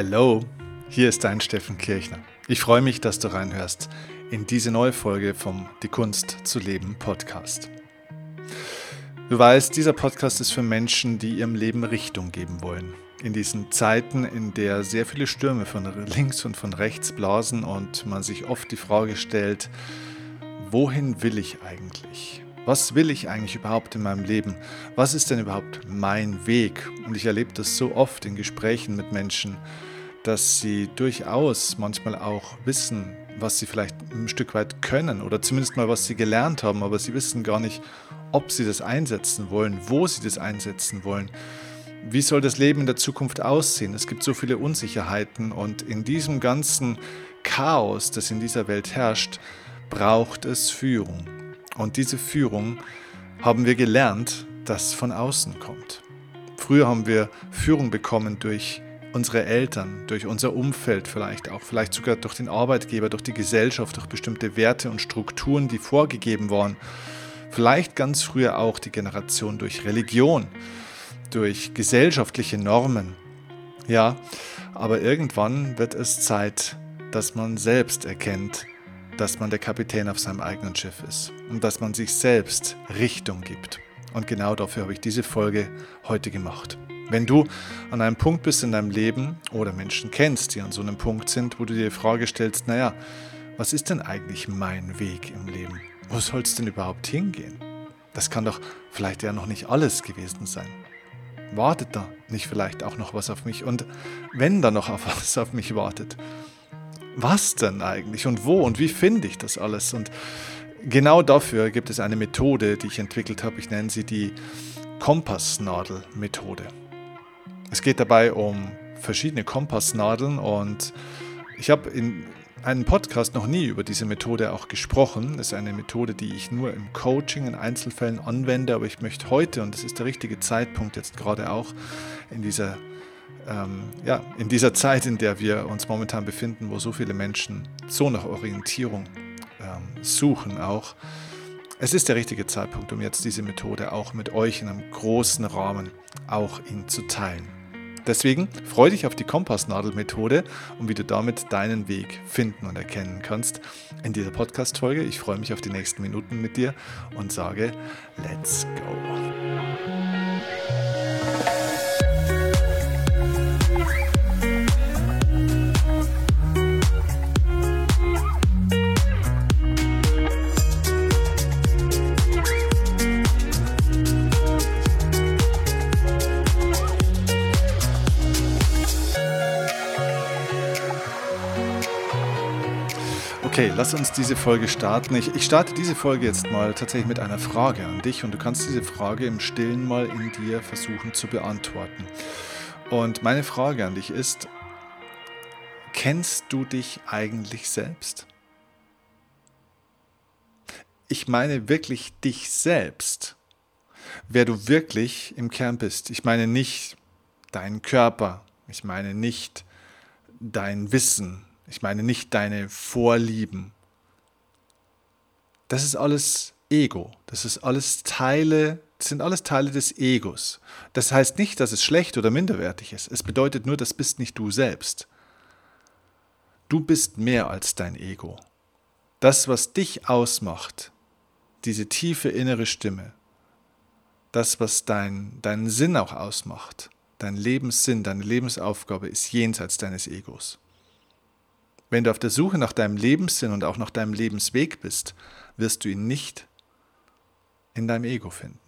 Hello, hier ist dein Steffen Kirchner. Ich freue mich, dass du reinhörst in diese neue Folge vom Die Kunst zu leben Podcast. Du weißt, dieser Podcast ist für Menschen, die ihrem Leben Richtung geben wollen. In diesen Zeiten, in der sehr viele Stürme von links und von rechts blasen und man sich oft die Frage stellt, wohin will ich eigentlich? Was will ich eigentlich überhaupt in meinem Leben? Was ist denn überhaupt mein Weg? Und ich erlebe das so oft in Gesprächen mit Menschen, dass sie durchaus manchmal auch wissen, was sie vielleicht ein Stück weit können oder zumindest mal was sie gelernt haben, aber sie wissen gar nicht, ob sie das einsetzen wollen, wo sie das einsetzen wollen. Wie soll das Leben in der Zukunft aussehen? Es gibt so viele Unsicherheiten und in diesem ganzen Chaos, das in dieser Welt herrscht, braucht es Führung. Und diese Führung haben wir gelernt, dass von außen kommt. Früher haben wir Führung bekommen durch unsere Eltern, durch unser Umfeld vielleicht auch, vielleicht sogar durch den Arbeitgeber, durch die Gesellschaft, durch bestimmte Werte und Strukturen, die vorgegeben waren. Vielleicht ganz früher auch die Generation durch Religion, durch gesellschaftliche Normen. Ja, aber irgendwann wird es Zeit, dass man selbst erkennt, dass man der Kapitän auf seinem eigenen Schiff ist und dass man sich selbst Richtung gibt. Und genau dafür habe ich diese Folge heute gemacht. Wenn du an einem Punkt bist in deinem Leben oder Menschen kennst, die an so einem Punkt sind, wo du dir die Frage stellst, naja, was ist denn eigentlich mein Weg im Leben? Wo soll es denn überhaupt hingehen? Das kann doch vielleicht ja noch nicht alles gewesen sein. Wartet da nicht vielleicht auch noch was auf mich? Und wenn da noch was auf mich wartet, was denn eigentlich und wo und wie finde ich das alles? Und genau dafür gibt es eine Methode, die ich entwickelt habe. Ich nenne sie die Kompassnadel-Methode. Es geht dabei um verschiedene Kompassnadeln und ich habe in einem Podcast noch nie über diese Methode auch gesprochen. Das ist eine Methode, die ich nur im Coaching in Einzelfällen anwende, aber ich möchte heute, und das ist der richtige Zeitpunkt jetzt gerade auch in dieser ähm, ja, in dieser Zeit, in der wir uns momentan befinden, wo so viele Menschen so nach Orientierung ähm, suchen, auch, es ist der richtige Zeitpunkt, um jetzt diese Methode auch mit euch in einem großen Rahmen auch ihn zu teilen. Deswegen freue dich auf die Kompassnadelmethode und wie du damit deinen Weg finden und erkennen kannst in dieser Podcast-Folge. Ich freue mich auf die nächsten Minuten mit dir und sage, let's go. Okay, lass uns diese Folge starten. Ich, ich, starte diese Folge jetzt mal tatsächlich mit einer Frage an dich und du kannst diese Frage im Stillen mal in dir versuchen zu beantworten. Und meine Frage an dich ist, kennst du dich eigentlich selbst? Ich meine wirklich dich selbst, wer du wirklich im Kern bist. Ich meine nicht deinen Körper, ich meine nicht dein Wissen, ich meine nicht deine Vorlieben. Das ist alles Ego. Das ist alles Teile, sind alles Teile des Egos. Das heißt nicht, dass es schlecht oder minderwertig ist. Es bedeutet nur, das bist nicht du selbst. Du bist mehr als dein Ego. Das, was dich ausmacht, diese tiefe innere Stimme, das, was dein, deinen Sinn auch ausmacht, dein Lebenssinn, deine Lebensaufgabe ist jenseits deines Egos. Wenn du auf der Suche nach deinem Lebenssinn und auch nach deinem Lebensweg bist, wirst du ihn nicht in deinem Ego finden.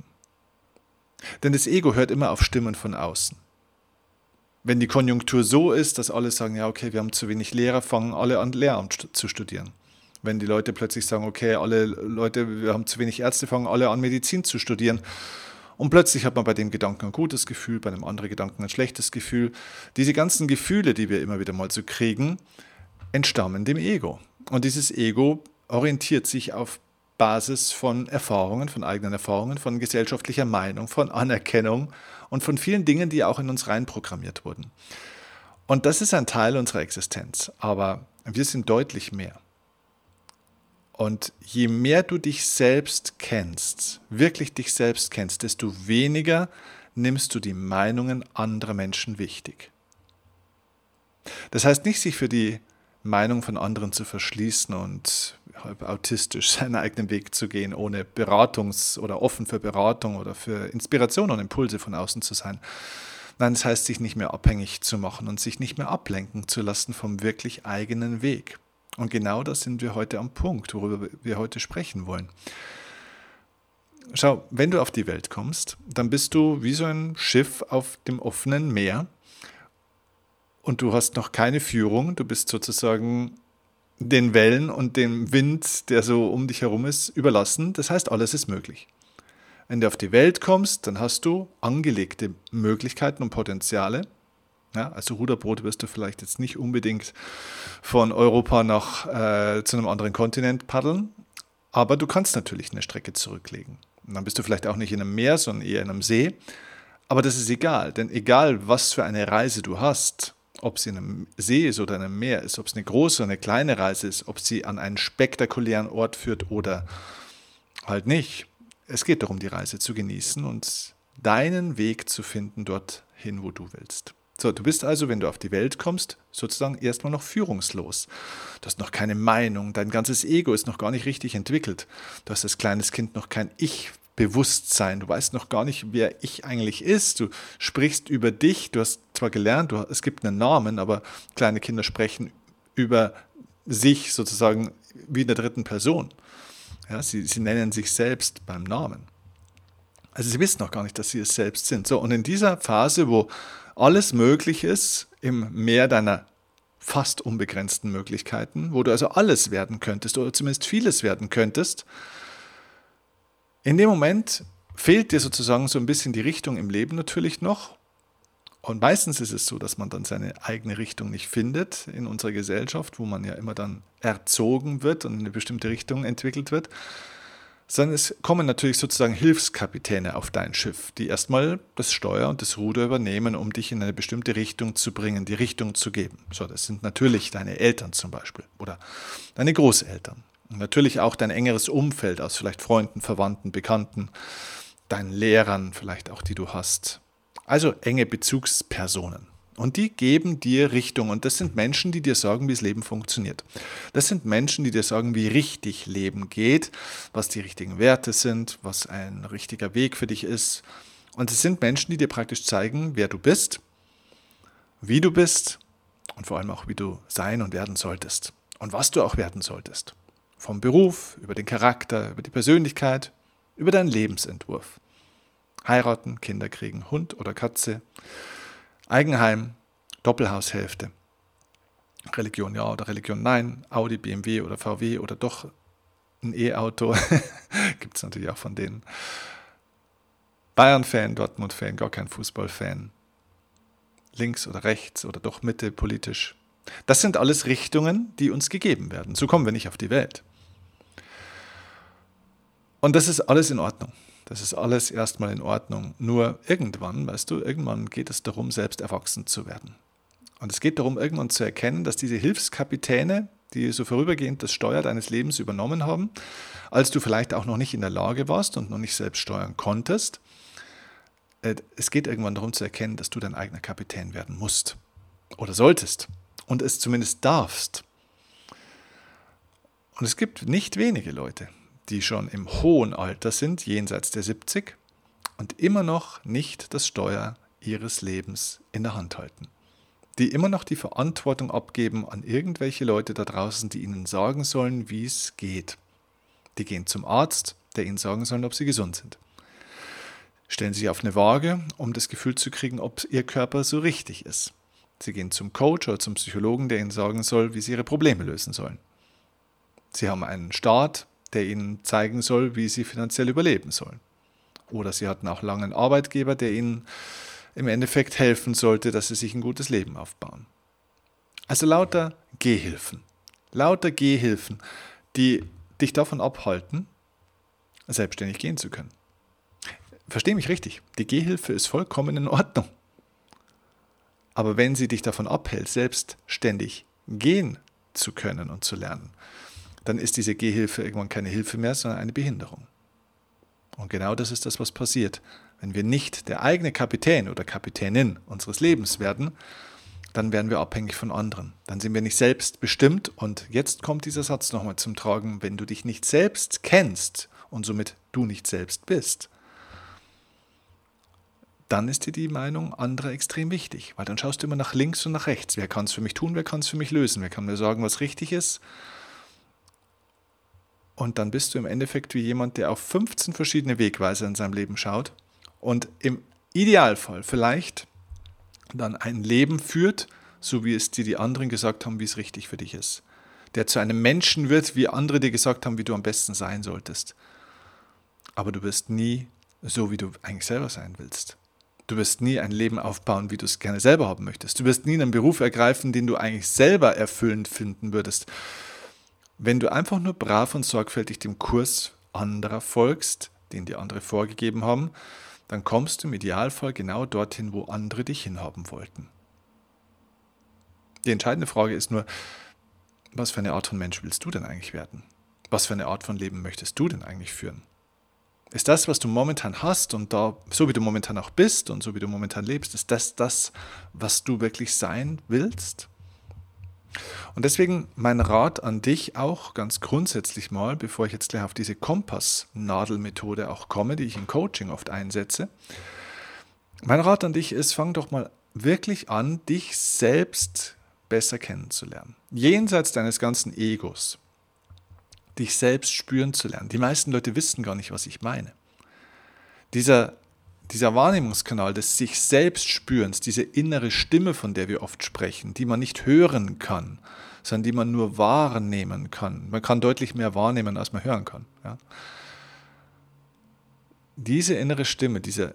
Denn das Ego hört immer auf Stimmen von außen. Wenn die Konjunktur so ist, dass alle sagen, ja, okay, wir haben zu wenig Lehrer, fangen alle an, Lehramt zu studieren. Wenn die Leute plötzlich sagen, okay, alle Leute, wir haben zu wenig Ärzte, fangen alle an, Medizin zu studieren. Und plötzlich hat man bei dem Gedanken ein gutes Gefühl, bei einem anderen Gedanken ein schlechtes Gefühl. Diese ganzen Gefühle, die wir immer wieder mal so kriegen, entstammen dem Ego. Und dieses Ego orientiert sich auf Basis von Erfahrungen, von eigenen Erfahrungen, von gesellschaftlicher Meinung, von Anerkennung und von vielen Dingen, die auch in uns reinprogrammiert wurden. Und das ist ein Teil unserer Existenz, aber wir sind deutlich mehr. Und je mehr du dich selbst kennst, wirklich dich selbst kennst, desto weniger nimmst du die Meinungen anderer Menschen wichtig. Das heißt nicht, sich für die Meinung von anderen zu verschließen und halb autistisch seinen eigenen Weg zu gehen, ohne Beratungs- oder offen für Beratung oder für Inspiration und Impulse von außen zu sein. Nein, das heißt, sich nicht mehr abhängig zu machen und sich nicht mehr ablenken zu lassen vom wirklich eigenen Weg. Und genau das sind wir heute am Punkt, worüber wir heute sprechen wollen. Schau, wenn du auf die Welt kommst, dann bist du wie so ein Schiff auf dem offenen Meer und du hast noch keine Führung, du bist sozusagen den Wellen und dem Wind, der so um dich herum ist, überlassen. Das heißt, alles ist möglich. Wenn du auf die Welt kommst, dann hast du angelegte Möglichkeiten und Potenziale. Ja, also Ruderboot wirst du vielleicht jetzt nicht unbedingt von Europa nach äh, zu einem anderen Kontinent paddeln, aber du kannst natürlich eine Strecke zurücklegen. Und dann bist du vielleicht auch nicht in einem Meer, sondern eher in einem See. Aber das ist egal, denn egal was für eine Reise du hast, ob sie in einem See ist oder in einem Meer ist, ob es eine große oder eine kleine Reise ist, ob sie an einen spektakulären Ort führt oder halt nicht. Es geht darum, die Reise zu genießen und deinen Weg zu finden dorthin, wo du willst. So, du bist also, wenn du auf die Welt kommst, sozusagen erstmal noch führungslos. Du hast noch keine Meinung, dein ganzes Ego ist noch gar nicht richtig entwickelt. Du hast als kleines Kind noch kein Ich Bewusstsein. Du weißt noch gar nicht, wer ich eigentlich ist. Du sprichst über dich. Du hast zwar gelernt, du, es gibt einen Namen, aber kleine Kinder sprechen über sich sozusagen wie in der dritten Person. Ja, sie, sie nennen sich selbst beim Namen. Also sie wissen noch gar nicht, dass sie es selbst sind. So, und in dieser Phase, wo alles möglich ist, im Meer deiner fast unbegrenzten Möglichkeiten, wo du also alles werden könntest oder zumindest vieles werden könntest, in dem Moment fehlt dir sozusagen so ein bisschen die Richtung im Leben natürlich noch. Und meistens ist es so, dass man dann seine eigene Richtung nicht findet in unserer Gesellschaft, wo man ja immer dann erzogen wird und in eine bestimmte Richtung entwickelt wird. Sondern es kommen natürlich sozusagen Hilfskapitäne auf dein Schiff, die erstmal das Steuer und das Ruder übernehmen, um dich in eine bestimmte Richtung zu bringen, die Richtung zu geben. So, das sind natürlich deine Eltern zum Beispiel oder deine Großeltern. Natürlich auch dein engeres Umfeld aus vielleicht Freunden, Verwandten, Bekannten, deinen Lehrern vielleicht auch, die du hast. Also enge Bezugspersonen. Und die geben dir Richtung. Und das sind Menschen, die dir sagen, wie das Leben funktioniert. Das sind Menschen, die dir sagen, wie richtig Leben geht, was die richtigen Werte sind, was ein richtiger Weg für dich ist. Und es sind Menschen, die dir praktisch zeigen, wer du bist, wie du bist und vor allem auch, wie du sein und werden solltest. Und was du auch werden solltest. Vom Beruf, über den Charakter, über die Persönlichkeit, über deinen Lebensentwurf. Heiraten, Kinder kriegen, Hund oder Katze, Eigenheim, Doppelhaushälfte. Religion ja oder Religion nein, Audi, BMW oder VW oder doch ein E-Auto. Gibt es natürlich auch von denen. Bayern-Fan, Dortmund-Fan, gar kein Fußball-Fan. Links oder rechts oder doch Mitte politisch. Das sind alles Richtungen, die uns gegeben werden. So kommen wir nicht auf die Welt. Und das ist alles in Ordnung. Das ist alles erstmal in Ordnung. Nur irgendwann, weißt du, irgendwann geht es darum, selbst erwachsen zu werden. Und es geht darum, irgendwann zu erkennen, dass diese Hilfskapitäne, die so vorübergehend das Steuer deines Lebens übernommen haben, als du vielleicht auch noch nicht in der Lage warst und noch nicht selbst steuern konntest, äh, es geht irgendwann darum zu erkennen, dass du dein eigener Kapitän werden musst oder solltest und es zumindest darfst. Und es gibt nicht wenige Leute, die schon im hohen Alter sind, jenseits der 70, und immer noch nicht das Steuer ihres Lebens in der Hand halten. Die immer noch die Verantwortung abgeben an irgendwelche Leute da draußen, die ihnen sagen sollen, wie es geht. Die gehen zum Arzt, der ihnen sagen soll, ob sie gesund sind. Stellen sich auf eine Waage, um das Gefühl zu kriegen, ob ihr Körper so richtig ist. Sie gehen zum Coach oder zum Psychologen, der ihnen sagen soll, wie sie ihre Probleme lösen sollen. Sie haben einen Staat, der ihnen zeigen soll, wie sie finanziell überleben sollen. Oder sie hatten auch lange einen Arbeitgeber, der ihnen im Endeffekt helfen sollte, dass sie sich ein gutes Leben aufbauen. Also lauter Gehhilfen. Lauter Gehhilfen, die dich davon abhalten, selbstständig gehen zu können. Versteh mich richtig, die Gehhilfe ist vollkommen in Ordnung. Aber wenn sie dich davon abhält, selbstständig gehen zu können und zu lernen, dann ist diese Gehhilfe irgendwann keine Hilfe mehr, sondern eine Behinderung. Und genau das ist das, was passiert. Wenn wir nicht der eigene Kapitän oder Kapitänin unseres Lebens werden, dann werden wir abhängig von anderen. Dann sind wir nicht selbst bestimmt. Und jetzt kommt dieser Satz nochmal zum Tragen, wenn du dich nicht selbst kennst und somit du nicht selbst bist, dann ist dir die Meinung anderer extrem wichtig, weil dann schaust du immer nach links und nach rechts. Wer kann es für mich tun, wer kann es für mich lösen, wer kann mir sagen, was richtig ist. Und dann bist du im Endeffekt wie jemand, der auf 15 verschiedene Wegweiser in seinem Leben schaut und im Idealfall vielleicht dann ein Leben führt, so wie es dir die anderen gesagt haben, wie es richtig für dich ist. Der zu einem Menschen wird, wie andere dir gesagt haben, wie du am besten sein solltest. Aber du wirst nie so, wie du eigentlich selber sein willst. Du wirst nie ein Leben aufbauen, wie du es gerne selber haben möchtest. Du wirst nie einen Beruf ergreifen, den du eigentlich selber erfüllend finden würdest. Wenn du einfach nur brav und sorgfältig dem Kurs anderer folgst, den dir andere vorgegeben haben, dann kommst du im Idealfall genau dorthin, wo andere dich hinhaben wollten. Die entscheidende Frage ist nur, was für eine Art von Mensch willst du denn eigentlich werden? Was für eine Art von Leben möchtest du denn eigentlich führen? Ist das, was du momentan hast und da, so wie du momentan auch bist und so wie du momentan lebst, ist das das, was du wirklich sein willst? Und deswegen mein Rat an dich auch ganz grundsätzlich mal, bevor ich jetzt gleich auf diese Kompassnadelmethode auch komme, die ich im Coaching oft einsetze. Mein Rat an dich ist, fang doch mal wirklich an, dich selbst besser kennenzulernen. Jenseits deines ganzen Egos. Dich selbst spüren zu lernen. Die meisten Leute wissen gar nicht, was ich meine. Dieser dieser Wahrnehmungskanal des sich selbst Spürens, diese innere Stimme, von der wir oft sprechen, die man nicht hören kann, sondern die man nur wahrnehmen kann. Man kann deutlich mehr wahrnehmen, als man hören kann. Ja? Diese innere Stimme, dieser,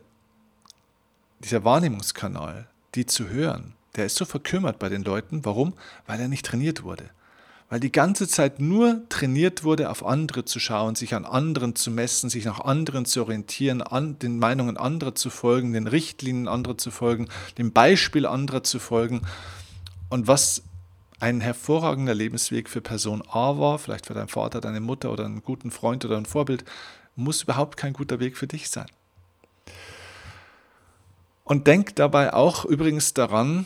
dieser Wahrnehmungskanal, die zu hören, der ist so verkümmert bei den Leuten. Warum? Weil er nicht trainiert wurde weil die ganze Zeit nur trainiert wurde, auf andere zu schauen, sich an anderen zu messen, sich nach anderen zu orientieren, an den Meinungen anderer zu folgen, den Richtlinien anderer zu folgen, dem Beispiel anderer zu folgen. Und was ein hervorragender Lebensweg für Person A war, vielleicht für deinen Vater, deine Mutter oder einen guten Freund oder ein Vorbild, muss überhaupt kein guter Weg für dich sein. Und denk dabei auch übrigens daran,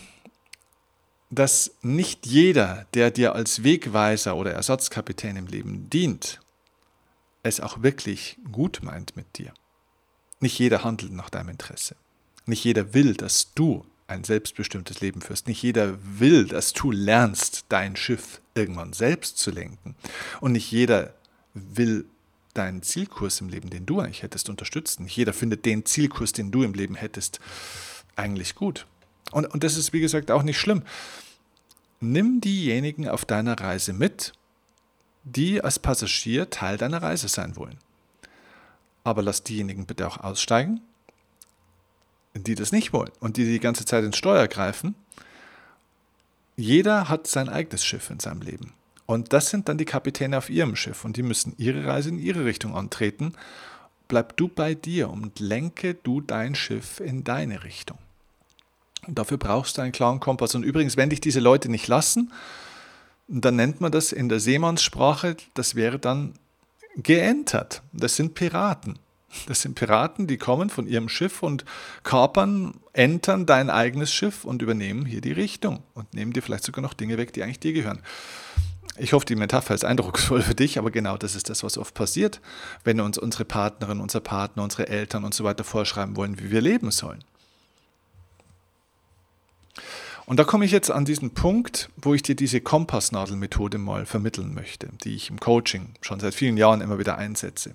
dass nicht jeder, der dir als Wegweiser oder Ersatzkapitän im Leben dient, es auch wirklich gut meint mit dir. Nicht jeder handelt nach deinem Interesse. Nicht jeder will, dass du ein selbstbestimmtes Leben führst. Nicht jeder will, dass du lernst, dein Schiff irgendwann selbst zu lenken. Und nicht jeder will deinen Zielkurs im Leben, den du eigentlich hättest, unterstützen. Nicht jeder findet den Zielkurs, den du im Leben hättest, eigentlich gut. Und, und das ist, wie gesagt, auch nicht schlimm. Nimm diejenigen auf deiner Reise mit, die als Passagier Teil deiner Reise sein wollen. Aber lass diejenigen bitte auch aussteigen, die das nicht wollen und die die ganze Zeit ins Steuer greifen. Jeder hat sein eigenes Schiff in seinem Leben. Und das sind dann die Kapitäne auf ihrem Schiff und die müssen ihre Reise in ihre Richtung antreten. Bleib du bei dir und lenke du dein Schiff in deine Richtung. Und dafür brauchst du einen klaren Kompass. Und übrigens, wenn dich diese Leute nicht lassen, dann nennt man das in der Seemannssprache, das wäre dann geentert. Das sind Piraten. Das sind Piraten, die kommen von ihrem Schiff und kapern, entern dein eigenes Schiff und übernehmen hier die Richtung und nehmen dir vielleicht sogar noch Dinge weg, die eigentlich dir gehören. Ich hoffe, die Metapher ist eindrucksvoll für dich, aber genau das ist das, was oft passiert, wenn uns unsere Partnerin, unser Partner, unsere Eltern und so weiter vorschreiben wollen, wie wir leben sollen. Und da komme ich jetzt an diesen Punkt, wo ich dir diese Kompassnadelmethode mal vermitteln möchte, die ich im Coaching schon seit vielen Jahren immer wieder einsetze.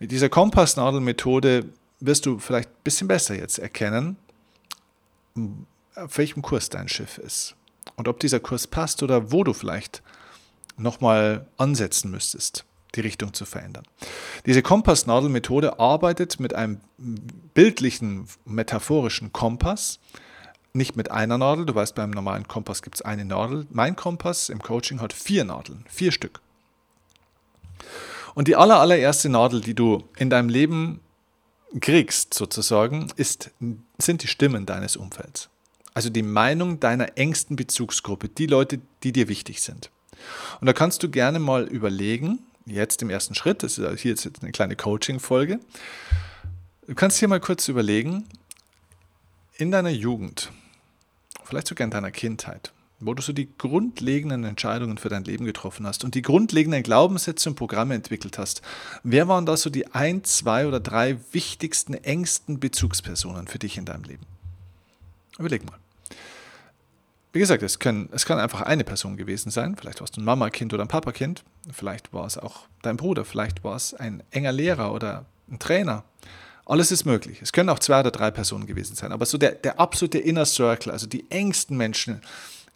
Mit dieser Kompassnadelmethode wirst du vielleicht ein bisschen besser jetzt erkennen, auf welchem Kurs dein Schiff ist und ob dieser Kurs passt oder wo du vielleicht nochmal ansetzen müsstest, die Richtung zu verändern. Diese Kompassnadelmethode arbeitet mit einem bildlichen, metaphorischen Kompass, nicht mit einer Nadel. Du weißt, beim normalen Kompass gibt es eine Nadel. Mein Kompass im Coaching hat vier Nadeln, vier Stück. Und die aller, allererste Nadel, die du in deinem Leben kriegst, sozusagen, ist, sind die Stimmen deines Umfelds. Also die Meinung deiner engsten Bezugsgruppe, die Leute, die dir wichtig sind. Und da kannst du gerne mal überlegen, jetzt im ersten Schritt, das ist hier jetzt eine kleine Coaching-Folge, du kannst hier mal kurz überlegen, in deiner Jugend, vielleicht sogar in deiner Kindheit, wo du so die grundlegenden Entscheidungen für dein Leben getroffen hast und die grundlegenden Glaubenssätze und Programme entwickelt hast. Wer waren da so die ein, zwei oder drei wichtigsten, engsten Bezugspersonen für dich in deinem Leben? Überleg mal. Wie gesagt, es, können, es kann einfach eine Person gewesen sein. Vielleicht warst du ein Mama-Kind oder ein Papa-Kind. Vielleicht war es auch dein Bruder. Vielleicht war es ein enger Lehrer oder ein Trainer. Alles ist möglich. Es können auch zwei oder drei Personen gewesen sein. Aber so der, der absolute Inner Circle, also die engsten Menschen,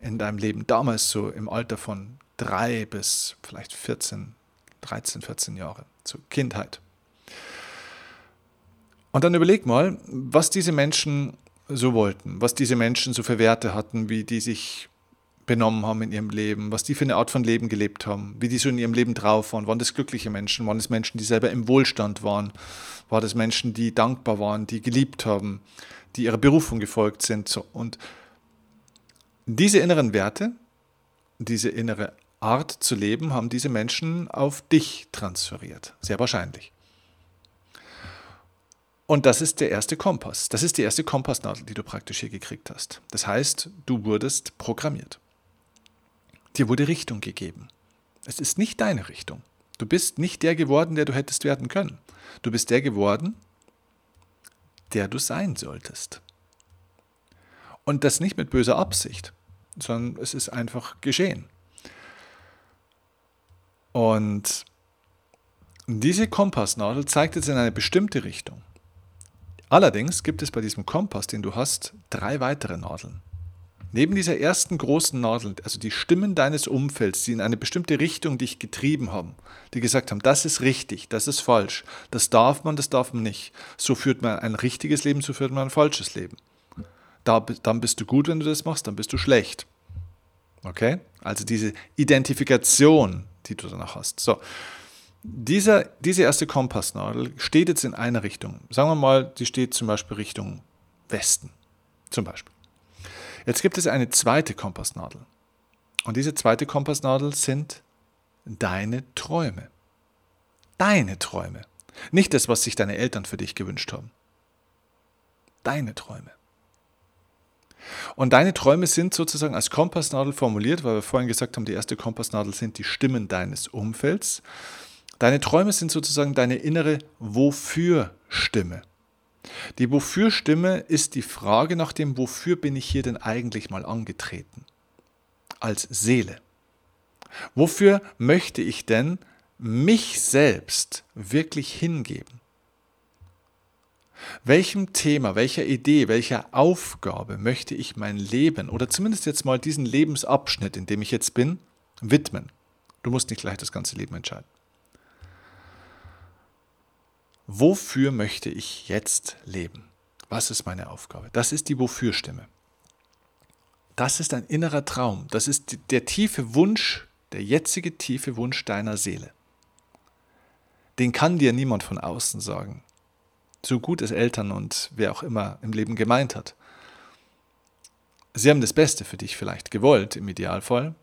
in deinem Leben, damals so im Alter von drei bis vielleicht 14, 13, 14 Jahre, zur Kindheit. Und dann überleg mal, was diese Menschen so wollten, was diese Menschen so für Werte hatten, wie die sich benommen haben in ihrem Leben, was die für eine Art von Leben gelebt haben, wie die so in ihrem Leben drauf waren. Waren das glückliche Menschen? Waren das Menschen, die selber im Wohlstand waren? Waren das Menschen, die dankbar waren, die geliebt haben, die ihrer Berufung gefolgt sind? Und diese inneren Werte, diese innere Art zu leben, haben diese Menschen auf dich transferiert. Sehr wahrscheinlich. Und das ist der erste Kompass. Das ist die erste Kompassnadel, die du praktisch hier gekriegt hast. Das heißt, du wurdest programmiert. Dir wurde Richtung gegeben. Es ist nicht deine Richtung. Du bist nicht der geworden, der du hättest werden können. Du bist der geworden, der du sein solltest. Und das nicht mit böser Absicht, sondern es ist einfach geschehen. Und diese Kompassnadel zeigt jetzt in eine bestimmte Richtung. Allerdings gibt es bei diesem Kompass, den du hast, drei weitere Nadeln. Neben dieser ersten großen Nadel, also die Stimmen deines Umfelds, die in eine bestimmte Richtung dich getrieben haben, die gesagt haben, das ist richtig, das ist falsch, das darf man, das darf man nicht. So führt man ein richtiges Leben, so führt man ein falsches Leben. Da, dann bist du gut, wenn du das machst, dann bist du schlecht. Okay? Also diese Identifikation, die du danach hast. So. Dieser, diese erste Kompassnadel steht jetzt in einer Richtung. Sagen wir mal, die steht zum Beispiel Richtung Westen. Zum Beispiel. Jetzt gibt es eine zweite Kompassnadel. Und diese zweite Kompassnadel sind deine Träume. Deine Träume. Nicht das, was sich deine Eltern für dich gewünscht haben. Deine Träume. Und deine Träume sind sozusagen als Kompassnadel formuliert, weil wir vorhin gesagt haben, die erste Kompassnadel sind die Stimmen deines Umfelds. Deine Träume sind sozusagen deine innere Wofür-Stimme. Die Wofür-Stimme ist die Frage nach dem, wofür bin ich hier denn eigentlich mal angetreten? Als Seele. Wofür möchte ich denn mich selbst wirklich hingeben? Welchem Thema, welcher Idee, welcher Aufgabe möchte ich mein Leben oder zumindest jetzt mal diesen Lebensabschnitt, in dem ich jetzt bin, widmen? Du musst nicht gleich das ganze Leben entscheiden. Wofür möchte ich jetzt leben? Was ist meine Aufgabe? Das ist die Wofür-Stimme. Das ist ein innerer Traum. Das ist der tiefe Wunsch, der jetzige tiefe Wunsch deiner Seele. Den kann dir niemand von außen sagen so gut es Eltern und wer auch immer im Leben gemeint hat. Sie haben das Beste für dich vielleicht gewollt, im Idealfall,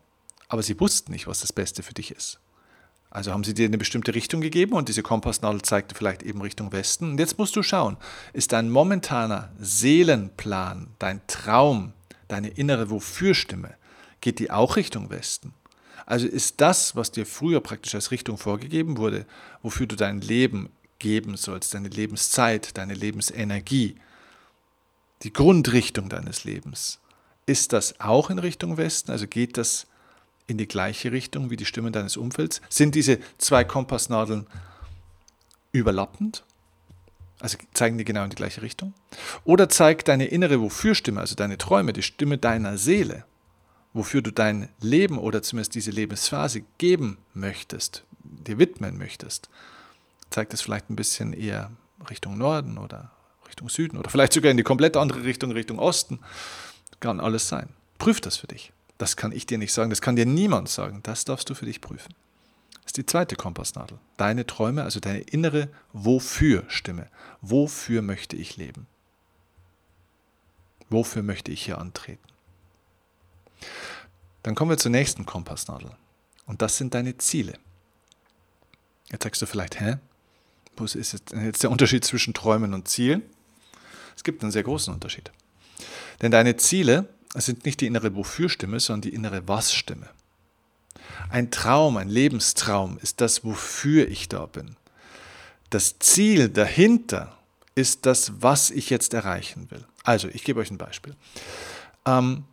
aber sie wussten nicht, was das Beste für dich ist. Also haben sie dir eine bestimmte Richtung gegeben und diese Kompassnadel zeigte vielleicht eben Richtung Westen. Und jetzt musst du schauen, ist dein momentaner Seelenplan, dein Traum, deine innere Wofürstimme, geht die auch Richtung Westen? Also ist das, was dir früher praktisch als Richtung vorgegeben wurde, wofür du dein Leben geben sollst, deine Lebenszeit, deine Lebensenergie, die Grundrichtung deines Lebens. Ist das auch in Richtung Westen? Also geht das in die gleiche Richtung wie die Stimmen deines Umfelds? Sind diese zwei Kompassnadeln überlappend? Also zeigen die genau in die gleiche Richtung? Oder zeigt deine innere Wofürstimme, also deine Träume, die Stimme deiner Seele, wofür du dein Leben oder zumindest diese Lebensphase geben möchtest, dir widmen möchtest, zeigt es vielleicht ein bisschen eher Richtung Norden oder Richtung Süden oder vielleicht sogar in die komplett andere Richtung, Richtung Osten. Kann alles sein. Prüf das für dich. Das kann ich dir nicht sagen, das kann dir niemand sagen. Das darfst du für dich prüfen. Das ist die zweite Kompassnadel. Deine Träume, also deine innere Wofür-Stimme. Wofür möchte ich leben? Wofür möchte ich hier antreten? Dann kommen wir zur nächsten Kompassnadel. Und das sind deine Ziele. Jetzt sagst du vielleicht, hä? Was ist jetzt der Unterschied zwischen Träumen und Zielen? Es gibt einen sehr großen Unterschied. Denn deine Ziele sind nicht die innere Wofür-Stimme, sondern die innere Was-Stimme. Ein Traum, ein Lebenstraum ist das, wofür ich da bin. Das Ziel dahinter ist das, was ich jetzt erreichen will. Also, ich gebe euch ein Beispiel. Ähm,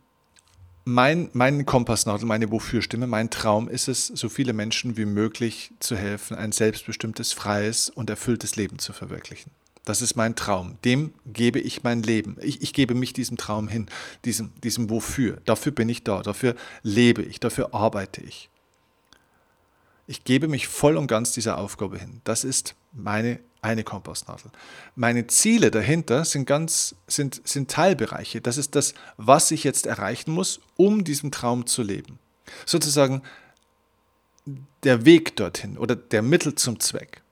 mein, mein Kompassnadel, meine Wofür-Stimme, mein Traum ist es, so viele Menschen wie möglich zu helfen, ein selbstbestimmtes, freies und erfülltes Leben zu verwirklichen. Das ist mein Traum. Dem gebe ich mein Leben. Ich, ich gebe mich diesem Traum hin, diesem, diesem Wofür. Dafür bin ich da, dafür lebe ich, dafür arbeite ich. Ich gebe mich voll und ganz dieser Aufgabe hin. Das ist meine eine Kompassnadel. Meine Ziele dahinter sind ganz sind, sind Teilbereiche. Das ist das, was ich jetzt erreichen muss, um diesen Traum zu leben. Sozusagen der Weg dorthin oder der Mittel zum Zweck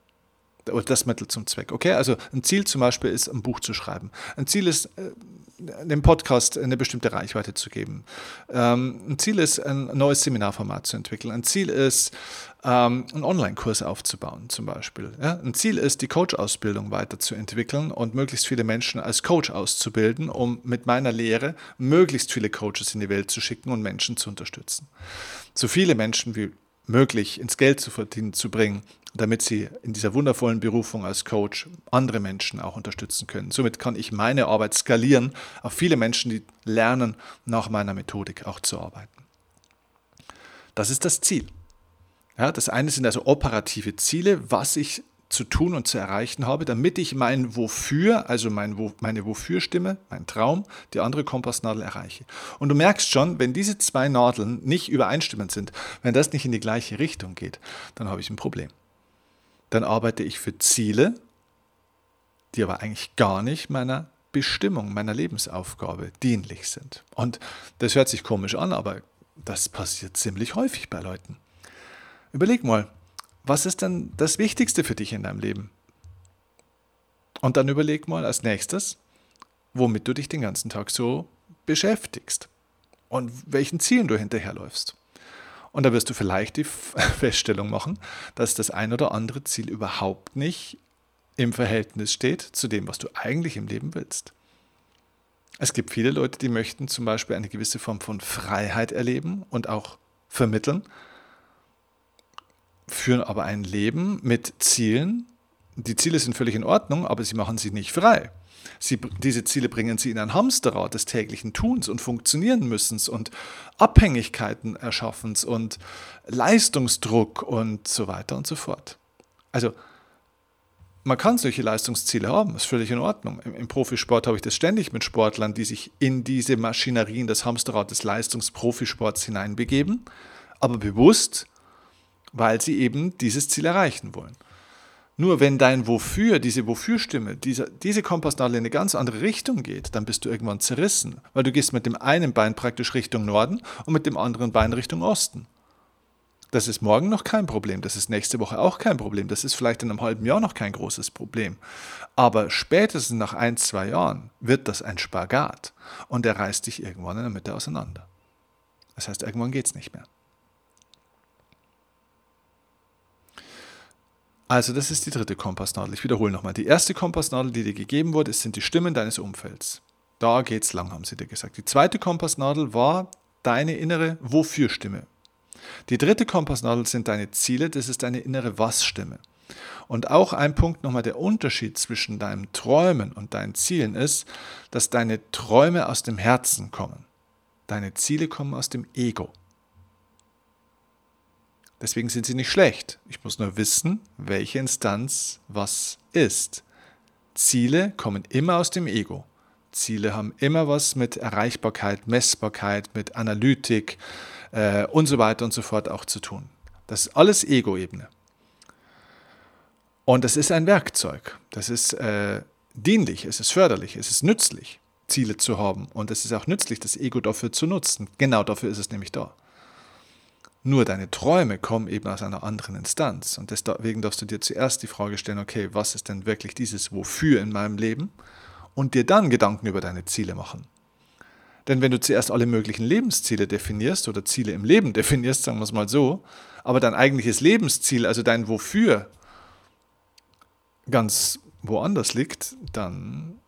oder das Mittel zum Zweck. Okay, also ein Ziel zum Beispiel ist, ein Buch zu schreiben. Ein Ziel ist, äh, dem Podcast eine bestimmte Reichweite zu geben. Ähm, ein Ziel ist, ein neues Seminarformat zu entwickeln. Ein Ziel ist, ähm, einen Online-Kurs aufzubauen, zum Beispiel. Ein Ziel ist, die Coach-Ausbildung weiterzuentwickeln und möglichst viele Menschen als Coach auszubilden, um mit meiner Lehre möglichst viele Coaches in die Welt zu schicken und Menschen zu unterstützen. So viele Menschen wie möglich ins Geld zu verdienen zu bringen, damit sie in dieser wundervollen Berufung als Coach andere Menschen auch unterstützen können. Somit kann ich meine Arbeit skalieren auf viele Menschen, die lernen, nach meiner Methodik auch zu arbeiten. Das ist das Ziel. Ja, das eine sind also operative Ziele, was ich zu tun und zu erreichen habe, damit ich mein Wofür, also mein, Wo, meine Wofür-Stimme, mein Traum, die andere Kompassnadel erreiche. Und du merkst schon, wenn diese zwei Nadeln nicht übereinstimmend sind, wenn das nicht in die gleiche Richtung geht, dann habe ich ein Problem. Dann arbeite ich für Ziele, die aber eigentlich gar nicht meiner Bestimmung, meiner Lebensaufgabe dienlich sind. Und das hört sich komisch an, aber das passiert ziemlich häufig bei Leuten. Überleg mal, was ist denn das Wichtigste für dich in deinem Leben? Und dann überleg mal als nächstes, womit du dich den ganzen Tag so beschäftigst und welchen Zielen du hinterherläufst. Und da wirst du vielleicht die Feststellung machen, dass das ein oder andere Ziel überhaupt nicht im Verhältnis steht zu dem, was du eigentlich im Leben willst. Es gibt viele Leute, die möchten zum Beispiel eine gewisse Form von Freiheit erleben und auch vermitteln, führen aber ein Leben mit Zielen. Die Ziele sind völlig in Ordnung, aber sie machen sie nicht frei. Sie, diese Ziele bringen sie in ein Hamsterrad des täglichen Tuns und Funktionieren müssens und Abhängigkeiten erschaffens und Leistungsdruck und so weiter und so fort. Also man kann solche Leistungsziele haben, ist völlig in Ordnung. Im, Im, Profisport habe ich das ständig mit Sportlern, die sich in diese Maschinerien des Hamsterrad des Leistungsprofisports hineinbegeben, aber bewusst weil sie eben dieses Ziel erreichen wollen. Nur wenn dein Wofür, diese Wofür-Stimme, diese, diese Kompassnadel in eine ganz andere Richtung geht, dann bist du irgendwann zerrissen, weil du gehst mit dem einen Bein praktisch Richtung Norden und mit dem anderen Bein Richtung Osten. Das ist morgen noch kein Problem, das ist nächste Woche auch kein Problem, das ist vielleicht in einem halben Jahr noch kein großes Problem. Aber spätestens nach ein, zwei Jahren wird das ein Spagat und er reißt dich irgendwann in der Mitte auseinander. Das heißt, irgendwann geht es nicht mehr. Also das ist die dritte Kompassnadel. Ich wiederhole nochmal. Die erste Kompassnadel, die dir gegeben wurde, sind die Stimmen deines Umfelds. Da geht's lang, haben sie dir gesagt. Die zweite Kompassnadel war deine innere Wofür-Stimme. Die dritte Kompassnadel sind deine Ziele, das ist deine innere Was-Stimme. Und auch ein Punkt nochmal, der Unterschied zwischen deinem Träumen und deinen Zielen ist, dass deine Träume aus dem Herzen kommen. Deine Ziele kommen aus dem Ego. Deswegen sind sie nicht schlecht. Ich muss nur wissen, welche Instanz was ist. Ziele kommen immer aus dem Ego. Ziele haben immer was mit Erreichbarkeit, Messbarkeit, mit Analytik äh, und so weiter und so fort auch zu tun. Das ist alles Ego-Ebene. Und das ist ein Werkzeug. Das ist äh, dienlich, es ist förderlich, es ist nützlich, Ziele zu haben. Und es ist auch nützlich, das Ego dafür zu nutzen. Genau dafür ist es nämlich da. Nur deine Träume kommen eben aus einer anderen Instanz. Und deswegen darfst du dir zuerst die Frage stellen, okay, was ist denn wirklich dieses Wofür in meinem Leben? Und dir dann Gedanken über deine Ziele machen. Denn wenn du zuerst alle möglichen Lebensziele definierst oder Ziele im Leben definierst, sagen wir es mal so, aber dein eigentliches Lebensziel, also dein Wofür, ganz woanders liegt, dann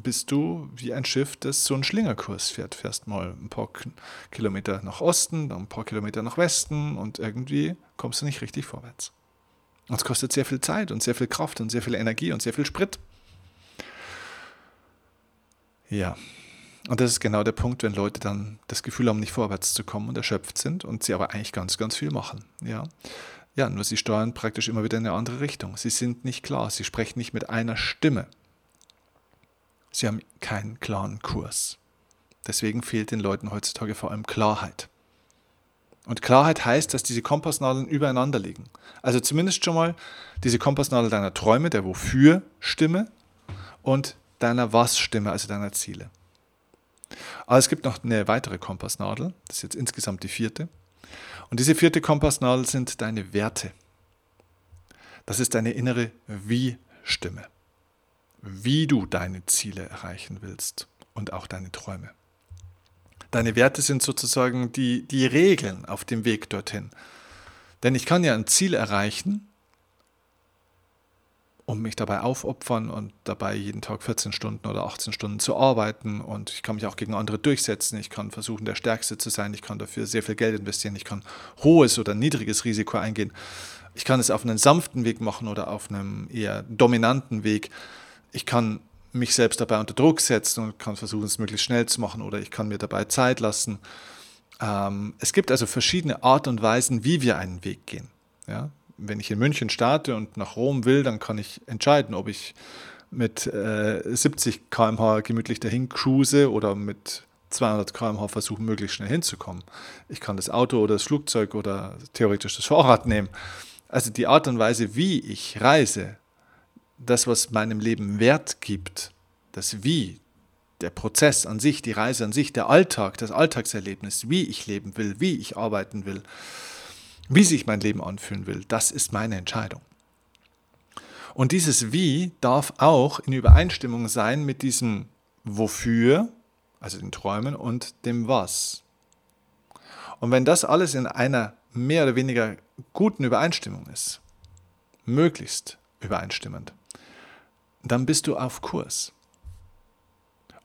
bist du wie ein Schiff, das so einen Schlingerkurs fährt. Fährst mal ein paar Kilometer nach Osten, dann ein paar Kilometer nach Westen und irgendwie kommst du nicht richtig vorwärts. Und es kostet sehr viel Zeit und sehr viel Kraft und sehr viel Energie und sehr viel Sprit. Ja, und das ist genau der Punkt, wenn Leute dann das Gefühl haben, nicht vorwärts zu kommen und erschöpft sind und sie aber eigentlich ganz, ganz viel machen. Ja, ja nur sie steuern praktisch immer wieder in eine andere Richtung. Sie sind nicht klar, sie sprechen nicht mit einer Stimme. Sie haben keinen klaren Kurs. Deswegen fehlt den Leuten heutzutage vor allem Klarheit. Und Klarheit heißt, dass diese Kompassnadeln übereinander liegen. Also zumindest schon mal diese Kompassnadel deiner Träume, der Wofür-Stimme und deiner Was-Stimme, also deiner Ziele. Aber es gibt noch eine weitere Kompassnadel, das ist jetzt insgesamt die vierte. Und diese vierte Kompassnadel sind deine Werte. Das ist deine innere Wie-Stimme wie du deine Ziele erreichen willst und auch deine Träume. Deine Werte sind sozusagen die, die Regeln auf dem Weg dorthin. Denn ich kann ja ein Ziel erreichen und mich dabei aufopfern und dabei jeden Tag 14 Stunden oder 18 Stunden zu arbeiten und ich kann mich auch gegen andere durchsetzen, ich kann versuchen, der Stärkste zu sein, ich kann dafür sehr viel Geld investieren, ich kann hohes oder niedriges Risiko eingehen, ich kann es auf einen sanften Weg machen oder auf einem eher dominanten Weg ich kann mich selbst dabei unter Druck setzen und kann versuchen, es möglichst schnell zu machen oder ich kann mir dabei Zeit lassen. Ähm, es gibt also verschiedene Art und Weisen, wie wir einen Weg gehen. Ja? Wenn ich in München starte und nach Rom will, dann kann ich entscheiden, ob ich mit äh, 70 km/h gemütlich dahin cruise oder mit 200 km/h versuche, möglichst schnell hinzukommen. Ich kann das Auto oder das Flugzeug oder theoretisch das Fahrrad nehmen. Also die Art und Weise, wie ich reise, das, was meinem Leben Wert gibt, das Wie, der Prozess an sich, die Reise an sich, der Alltag, das Alltagserlebnis, wie ich leben will, wie ich arbeiten will, wie sich mein Leben anfühlen will, das ist meine Entscheidung. Und dieses Wie darf auch in Übereinstimmung sein mit diesem Wofür, also den Träumen und dem Was. Und wenn das alles in einer mehr oder weniger guten Übereinstimmung ist, möglichst übereinstimmend, dann bist du auf Kurs.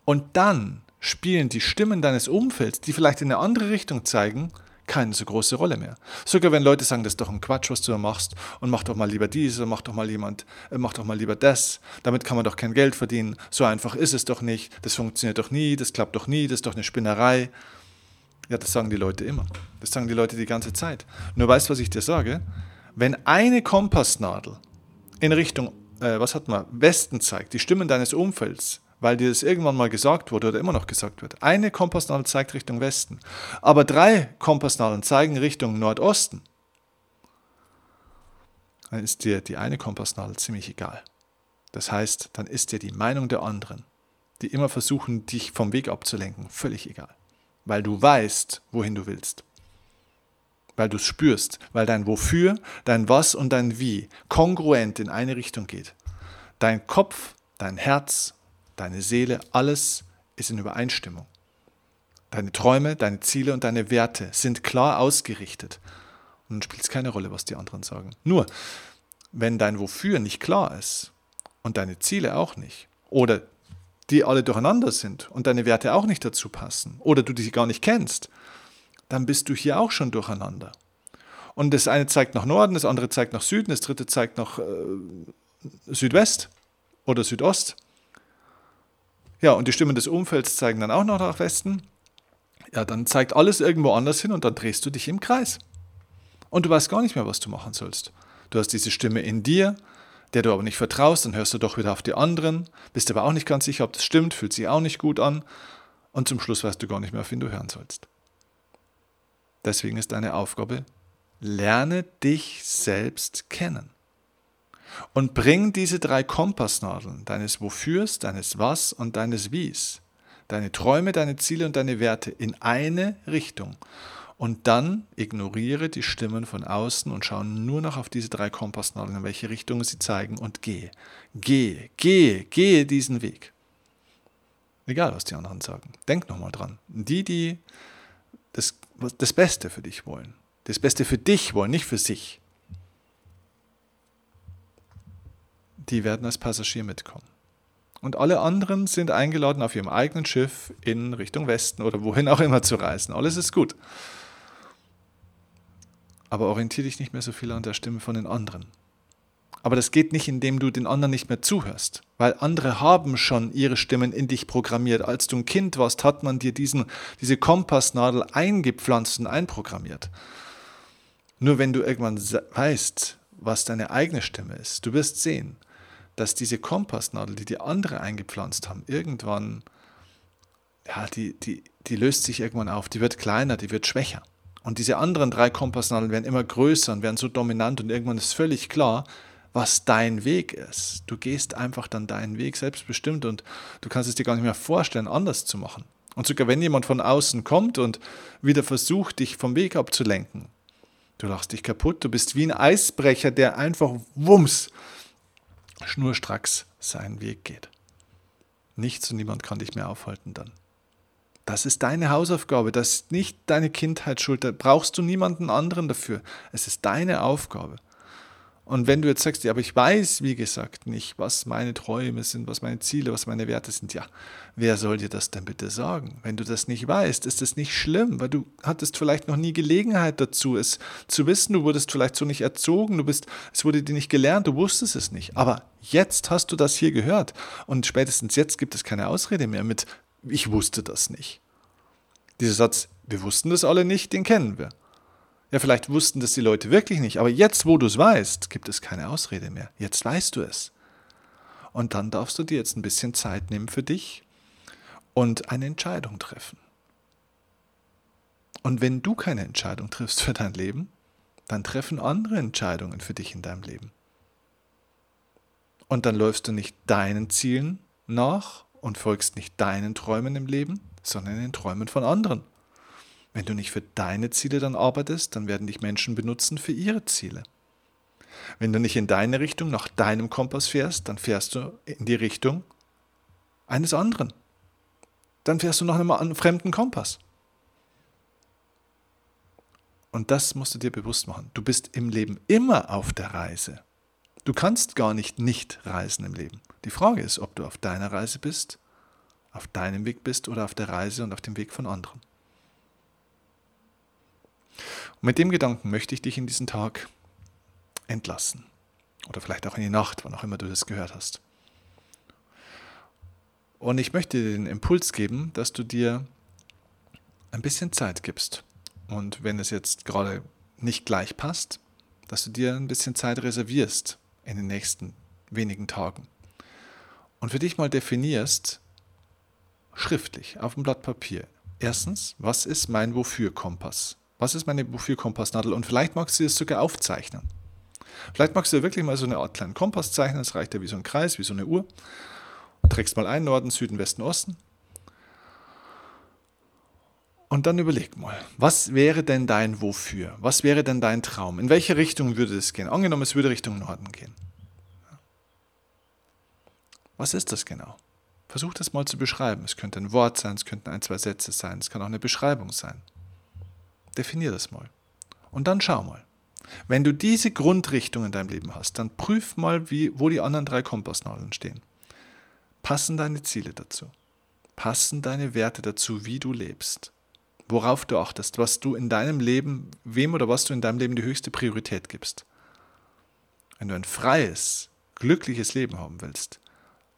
Und dann spielen die Stimmen deines Umfelds, die vielleicht in eine andere Richtung zeigen, keine so große Rolle mehr. Sogar wenn Leute sagen, das ist doch ein Quatsch, was du da machst, und mach doch mal lieber dies, mach doch mal jemand, äh, mach doch mal lieber das, damit kann man doch kein Geld verdienen, so einfach ist es doch nicht, das funktioniert doch nie, das klappt doch nie, das ist doch eine Spinnerei. Ja, das sagen die Leute immer. Das sagen die Leute die ganze Zeit. Nur weißt du, was ich dir sage? Wenn eine Kompassnadel in Richtung äh, was hat man, Westen zeigt, die Stimmen deines Umfelds, weil dir das irgendwann mal gesagt wurde oder immer noch gesagt wird. Eine Kompassnadel zeigt Richtung Westen, aber drei Kompassnadeln zeigen Richtung Nordosten. Dann ist dir die eine Kompassnadel ziemlich egal. Das heißt, dann ist dir die Meinung der anderen, die immer versuchen, dich vom Weg abzulenken, völlig egal. Weil du weißt, wohin du willst weil du es spürst, weil dein Wofür, dein Was und dein Wie kongruent in eine Richtung geht. Dein Kopf, dein Herz, deine Seele, alles ist in Übereinstimmung. Deine Träume, deine Ziele und deine Werte sind klar ausgerichtet. Und dann spielt es keine Rolle, was die anderen sagen. Nur, wenn dein Wofür nicht klar ist und deine Ziele auch nicht, oder die alle durcheinander sind und deine Werte auch nicht dazu passen, oder du die gar nicht kennst, dann bist du hier auch schon durcheinander. Und das eine zeigt nach Norden, das andere zeigt nach Süden, das dritte zeigt nach äh, Südwest oder Südost. Ja, und die Stimmen des Umfelds zeigen dann auch noch nach Westen. Ja, dann zeigt alles irgendwo anders hin und dann drehst du dich im Kreis. Und du weißt gar nicht mehr, was du machen sollst. Du hast diese Stimme in dir, der du aber nicht vertraust, dann hörst du doch wieder auf die anderen, bist aber auch nicht ganz sicher, ob das stimmt, fühlt sich auch nicht gut an und zum Schluss weißt du gar nicht mehr, auf wen du hören sollst. Deswegen ist deine Aufgabe, lerne dich selbst kennen. Und bring diese drei Kompassnadeln deines Wofürs, deines Was und deines Wies, deine Träume, deine Ziele und deine Werte in eine Richtung. Und dann ignoriere die Stimmen von außen und schau nur noch auf diese drei Kompassnadeln, in welche Richtung sie zeigen und gehe. Gehe, gehe, gehe diesen Weg. Egal, was die anderen sagen. Denk nochmal dran. Die, die das, das Beste für dich wollen. Das Beste für dich wollen, nicht für sich. Die werden als Passagier mitkommen. Und alle anderen sind eingeladen, auf ihrem eigenen Schiff in Richtung Westen oder wohin auch immer zu reisen. Alles ist gut. Aber orientiere dich nicht mehr so viel an der Stimme von den anderen. Aber das geht nicht, indem du den anderen nicht mehr zuhörst, weil andere haben schon ihre Stimmen in dich programmiert. Als du ein Kind warst, hat man dir diesen, diese Kompassnadel eingepflanzt und einprogrammiert. Nur wenn du irgendwann weißt, was deine eigene Stimme ist, du wirst sehen, dass diese Kompassnadel, die die andere eingepflanzt haben, irgendwann, ja, die, die, die löst sich irgendwann auf, die wird kleiner, die wird schwächer. Und diese anderen drei Kompassnadeln werden immer größer und werden so dominant und irgendwann ist völlig klar, was dein Weg ist. Du gehst einfach dann deinen Weg selbstbestimmt und du kannst es dir gar nicht mehr vorstellen, anders zu machen. Und sogar wenn jemand von außen kommt und wieder versucht, dich vom Weg abzulenken, du lachst dich kaputt, du bist wie ein Eisbrecher, der einfach wumms schnurstracks seinen Weg geht. Nichts und niemand kann dich mehr aufhalten dann. Das ist deine Hausaufgabe, das ist nicht deine Kindheitsschuld, da brauchst du niemanden anderen dafür. Es ist deine Aufgabe. Und wenn du jetzt sagst, ja, aber ich weiß, wie gesagt, nicht, was meine Träume sind, was meine Ziele, was meine Werte sind, ja, wer soll dir das denn bitte sagen? Wenn du das nicht weißt, ist das nicht schlimm, weil du hattest vielleicht noch nie Gelegenheit dazu, es zu wissen, du wurdest vielleicht so nicht erzogen, du bist, es wurde dir nicht gelernt, du wusstest es nicht. Aber jetzt hast du das hier gehört und spätestens jetzt gibt es keine Ausrede mehr mit, ich wusste das nicht. Dieser Satz, wir wussten das alle nicht, den kennen wir. Ja, vielleicht wussten das die Leute wirklich nicht, aber jetzt, wo du es weißt, gibt es keine Ausrede mehr. Jetzt weißt du es. Und dann darfst du dir jetzt ein bisschen Zeit nehmen für dich und eine Entscheidung treffen. Und wenn du keine Entscheidung triffst für dein Leben, dann treffen andere Entscheidungen für dich in deinem Leben. Und dann läufst du nicht deinen Zielen nach und folgst nicht deinen Träumen im Leben, sondern den Träumen von anderen. Wenn du nicht für deine Ziele dann arbeitest, dann werden dich Menschen benutzen für ihre Ziele. Wenn du nicht in deine Richtung nach deinem Kompass fährst, dann fährst du in die Richtung eines anderen. Dann fährst du nach einem fremden Kompass. Und das musst du dir bewusst machen. Du bist im Leben immer auf der Reise. Du kannst gar nicht nicht reisen im Leben. Die Frage ist, ob du auf deiner Reise bist, auf deinem Weg bist oder auf der Reise und auf dem Weg von anderen. Und mit dem Gedanken möchte ich dich in diesen Tag entlassen. Oder vielleicht auch in die Nacht, wann auch immer du das gehört hast. Und ich möchte dir den Impuls geben, dass du dir ein bisschen Zeit gibst. Und wenn es jetzt gerade nicht gleich passt, dass du dir ein bisschen Zeit reservierst in den nächsten wenigen Tagen. Und für dich mal definierst, schriftlich auf dem Blatt Papier. Erstens, was ist mein Wofür-Kompass? Was ist meine Wofür-Kompassnadel? Und vielleicht magst du es sogar aufzeichnen. Vielleicht magst du wirklich mal so eine Art kleinen Kompass zeichnen. Das reicht ja wie so ein Kreis, wie so eine Uhr. Und trägst mal ein, Norden, Süden, Westen, Osten. Und dann überleg mal, was wäre denn dein Wofür? Was wäre denn dein Traum? In welche Richtung würde es gehen? Angenommen, es würde Richtung Norden gehen. Was ist das genau? Versuch das mal zu beschreiben. Es könnte ein Wort sein, es könnten ein, zwei Sätze sein, es kann auch eine Beschreibung sein. Definier das mal. Und dann schau mal. Wenn du diese Grundrichtung in deinem Leben hast, dann prüf mal, wie, wo die anderen drei Kompassnadeln stehen. Passen deine Ziele dazu? Passen deine Werte dazu, wie du lebst? Worauf du achtest, was du in deinem Leben, wem oder was du in deinem Leben die höchste Priorität gibst? Wenn du ein freies, glückliches Leben haben willst,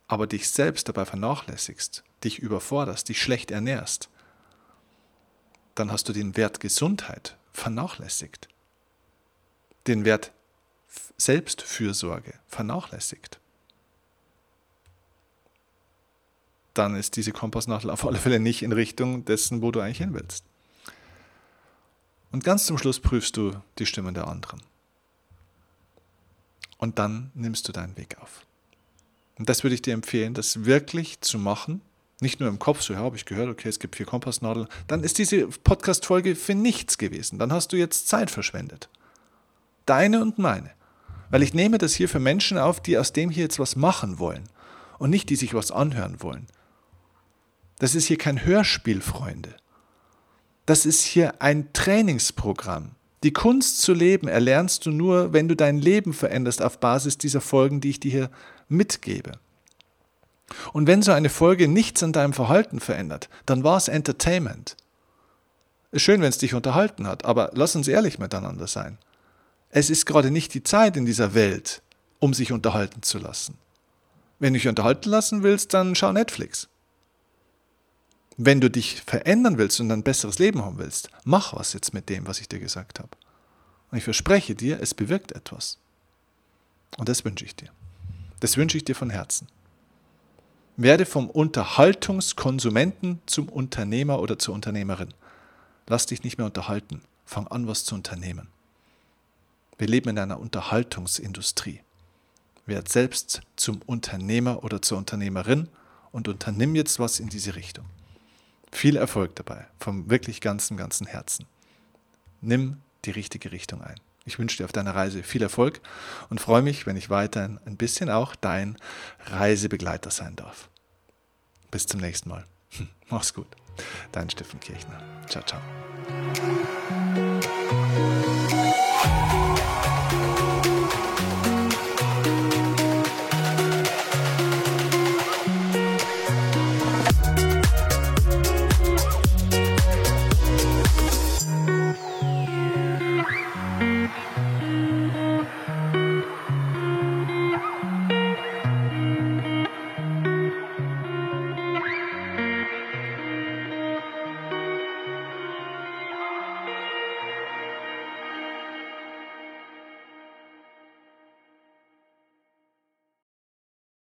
aber dich selbst dabei vernachlässigst, dich überforderst, dich schlecht ernährst, dann hast du den Wert Gesundheit vernachlässigt. Den Wert Selbstfürsorge vernachlässigt. Dann ist diese Kompassnadel auf alle Fälle nicht in Richtung dessen, wo du eigentlich hin willst. Und ganz zum Schluss prüfst du die Stimmen der anderen. Und dann nimmst du deinen Weg auf. Und das würde ich dir empfehlen, das wirklich zu machen nicht nur im Kopf, so ja, habe ich gehört, okay, es gibt vier Kompassnadeln, dann ist diese Podcast-Folge für nichts gewesen. Dann hast du jetzt Zeit verschwendet. Deine und meine. Weil ich nehme das hier für Menschen auf, die aus dem hier jetzt was machen wollen und nicht die sich was anhören wollen. Das ist hier kein Hörspiel, Freunde. Das ist hier ein Trainingsprogramm. Die Kunst zu leben erlernst du nur, wenn du dein Leben veränderst auf Basis dieser Folgen, die ich dir hier mitgebe. Und wenn so eine Folge nichts an deinem Verhalten verändert, dann war es Entertainment. Ist schön, wenn es dich unterhalten hat, aber lass uns ehrlich miteinander sein. Es ist gerade nicht die Zeit in dieser Welt, um sich unterhalten zu lassen. Wenn du dich unterhalten lassen willst, dann schau Netflix. Wenn du dich verändern willst und ein besseres Leben haben willst, mach was jetzt mit dem, was ich dir gesagt habe. Und ich verspreche dir, es bewirkt etwas. Und das wünsche ich dir. Das wünsche ich dir von Herzen. Werde vom Unterhaltungskonsumenten zum Unternehmer oder zur Unternehmerin. Lass dich nicht mehr unterhalten. Fang an, was zu unternehmen. Wir leben in einer Unterhaltungsindustrie. Werd selbst zum Unternehmer oder zur Unternehmerin und unternimm jetzt was in diese Richtung. Viel Erfolg dabei, vom wirklich ganzen, ganzen Herzen. Nimm die richtige Richtung ein. Ich wünsche dir auf deiner Reise viel Erfolg und freue mich, wenn ich weiterhin ein bisschen auch dein Reisebegleiter sein darf. Bis zum nächsten Mal. Mach's gut. Dein Steffen Kirchner. Ciao, ciao.